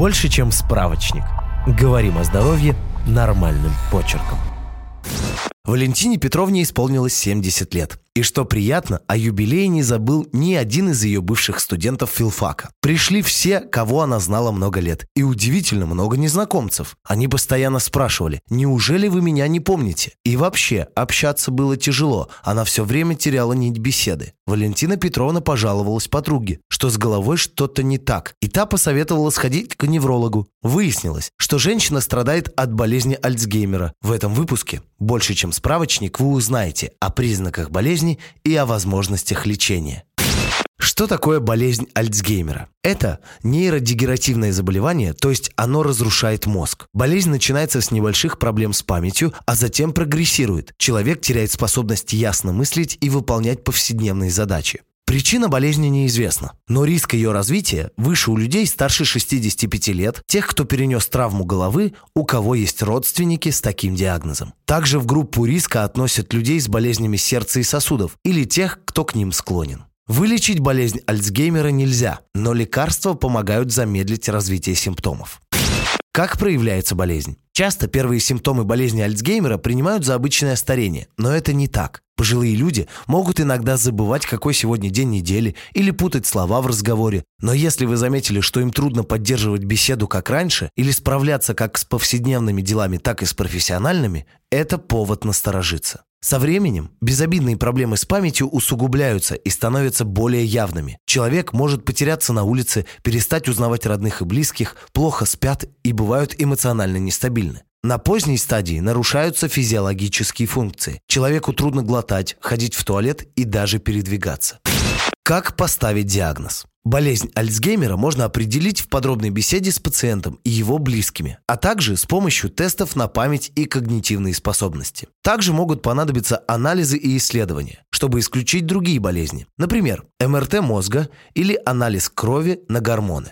больше, чем справочник. Говорим о здоровье нормальным почерком. Валентине Петровне исполнилось 70 лет. И что приятно, о юбилее не забыл ни один из ее бывших студентов филфака. Пришли все, кого она знала много лет. И удивительно много незнакомцев. Они постоянно спрашивали, неужели вы меня не помните? И вообще, общаться было тяжело. Она все время теряла нить беседы. Валентина Петровна пожаловалась подруге, что с головой что-то не так. И та посоветовала сходить к неврологу. Выяснилось, что женщина страдает от болезни Альцгеймера. В этом выпуске, больше чем справочник, вы узнаете о признаках болезни болезни и о возможностях лечения. Что такое болезнь Альцгеймера? Это нейродегеративное заболевание, то есть оно разрушает мозг. Болезнь начинается с небольших проблем с памятью, а затем прогрессирует. Человек теряет способность ясно мыслить и выполнять повседневные задачи. Причина болезни неизвестна, но риск ее развития выше у людей старше 65 лет, тех, кто перенес травму головы, у кого есть родственники с таким диагнозом. Также в группу риска относят людей с болезнями сердца и сосудов или тех, кто к ним склонен. Вылечить болезнь Альцгеймера нельзя, но лекарства помогают замедлить развитие симптомов. Как проявляется болезнь? Часто первые симптомы болезни Альцгеймера принимают за обычное старение, но это не так. Пожилые люди могут иногда забывать, какой сегодня день недели, или путать слова в разговоре. Но если вы заметили, что им трудно поддерживать беседу как раньше, или справляться как с повседневными делами, так и с профессиональными, это повод насторожиться. Со временем безобидные проблемы с памятью усугубляются и становятся более явными. Человек может потеряться на улице, перестать узнавать родных и близких, плохо спят и бывают эмоционально нестабильны. На поздней стадии нарушаются физиологические функции. Человеку трудно глотать, ходить в туалет и даже передвигаться. Как поставить диагноз? Болезнь Альцгеймера можно определить в подробной беседе с пациентом и его близкими, а также с помощью тестов на память и когнитивные способности. Также могут понадобиться анализы и исследования, чтобы исключить другие болезни, например, МРТ мозга или анализ крови на гормоны.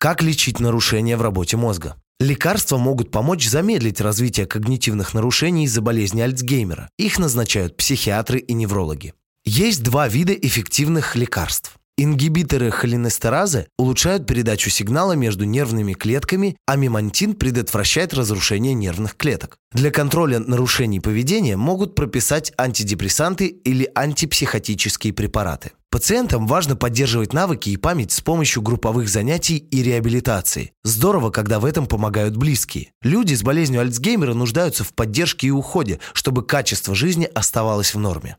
Как лечить нарушения в работе мозга? Лекарства могут помочь замедлить развитие когнитивных нарушений из-за болезни Альцгеймера. Их назначают психиатры и неврологи. Есть два вида эффективных лекарств. Ингибиторы холинестеразы улучшают передачу сигнала между нервными клетками, а мемантин предотвращает разрушение нервных клеток. Для контроля нарушений поведения могут прописать антидепрессанты или антипсихотические препараты. Пациентам важно поддерживать навыки и память с помощью групповых занятий и реабилитации. Здорово, когда в этом помогают близкие. Люди с болезнью Альцгеймера нуждаются в поддержке и уходе, чтобы качество жизни оставалось в норме.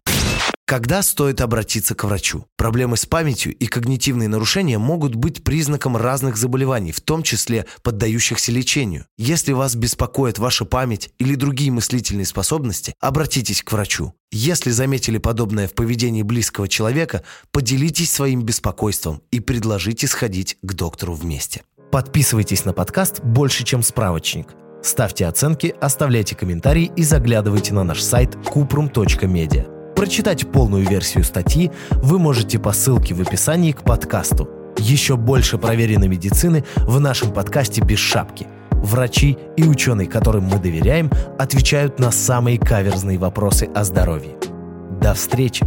Когда стоит обратиться к врачу? Проблемы с памятью и когнитивные нарушения могут быть признаком разных заболеваний, в том числе поддающихся лечению. Если вас беспокоит ваша память или другие мыслительные способности, обратитесь к врачу. Если заметили подобное в поведении близкого человека, поделитесь своим беспокойством и предложите сходить к доктору вместе. Подписывайтесь на подкаст «Больше, чем справочник». Ставьте оценки, оставляйте комментарии и заглядывайте на наш сайт kuprum.media. Прочитать полную версию статьи вы можете по ссылке в описании к подкасту. Еще больше проверенной медицины в нашем подкасте «Без шапки». Врачи и ученые, которым мы доверяем, отвечают на самые каверзные вопросы о здоровье. До встречи!